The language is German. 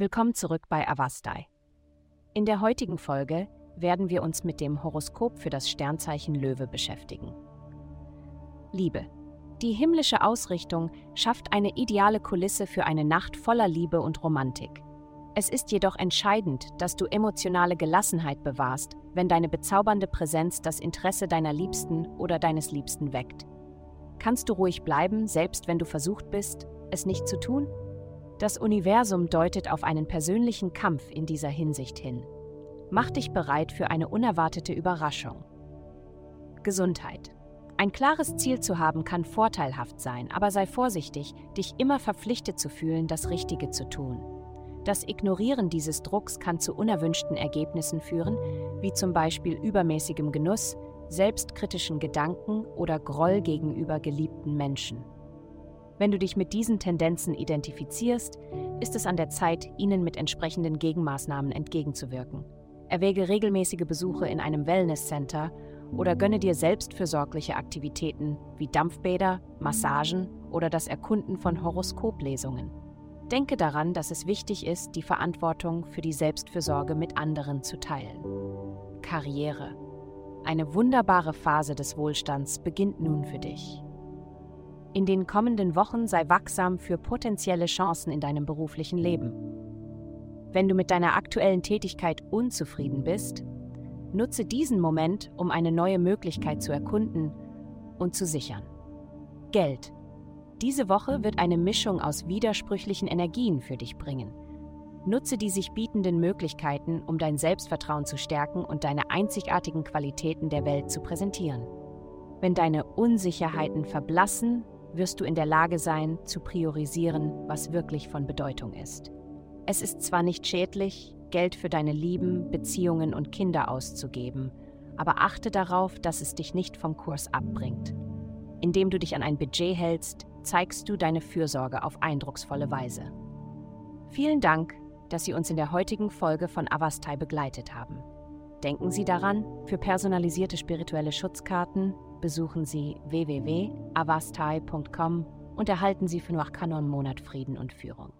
Willkommen zurück bei Avastai. In der heutigen Folge werden wir uns mit dem Horoskop für das Sternzeichen Löwe beschäftigen. Liebe. Die himmlische Ausrichtung schafft eine ideale Kulisse für eine Nacht voller Liebe und Romantik. Es ist jedoch entscheidend, dass du emotionale Gelassenheit bewahrst, wenn deine bezaubernde Präsenz das Interesse deiner Liebsten oder deines Liebsten weckt. Kannst du ruhig bleiben, selbst wenn du versucht bist, es nicht zu tun? Das Universum deutet auf einen persönlichen Kampf in dieser Hinsicht hin. Mach dich bereit für eine unerwartete Überraschung. Gesundheit. Ein klares Ziel zu haben kann vorteilhaft sein, aber sei vorsichtig, dich immer verpflichtet zu fühlen, das Richtige zu tun. Das Ignorieren dieses Drucks kann zu unerwünschten Ergebnissen führen, wie zum Beispiel übermäßigem Genuss, selbstkritischen Gedanken oder Groll gegenüber geliebten Menschen. Wenn du dich mit diesen Tendenzen identifizierst, ist es an der Zeit, ihnen mit entsprechenden Gegenmaßnahmen entgegenzuwirken. Erwäge regelmäßige Besuche in einem Wellnesscenter oder gönne dir selbstfürsorgliche Aktivitäten wie Dampfbäder, Massagen oder das Erkunden von Horoskoplesungen. Denke daran, dass es wichtig ist, die Verantwortung für die Selbstfürsorge mit anderen zu teilen. Karriere. Eine wunderbare Phase des Wohlstands beginnt nun für dich. In den kommenden Wochen sei wachsam für potenzielle Chancen in deinem beruflichen Leben. Wenn du mit deiner aktuellen Tätigkeit unzufrieden bist, nutze diesen Moment, um eine neue Möglichkeit zu erkunden und zu sichern. Geld. Diese Woche wird eine Mischung aus widersprüchlichen Energien für dich bringen. Nutze die sich bietenden Möglichkeiten, um dein Selbstvertrauen zu stärken und deine einzigartigen Qualitäten der Welt zu präsentieren. Wenn deine Unsicherheiten verblassen, wirst du in der Lage sein, zu priorisieren, was wirklich von Bedeutung ist. Es ist zwar nicht schädlich, Geld für deine Lieben, Beziehungen und Kinder auszugeben, aber achte darauf, dass es dich nicht vom Kurs abbringt. Indem du dich an ein Budget hältst, zeigst du deine Fürsorge auf eindrucksvolle Weise. Vielen Dank, dass Sie uns in der heutigen Folge von Avastai begleitet haben. Denken Sie daran, für personalisierte spirituelle Schutzkarten besuchen Sie www.avastai.com und erhalten Sie für Noachkanon Monat Frieden und Führung.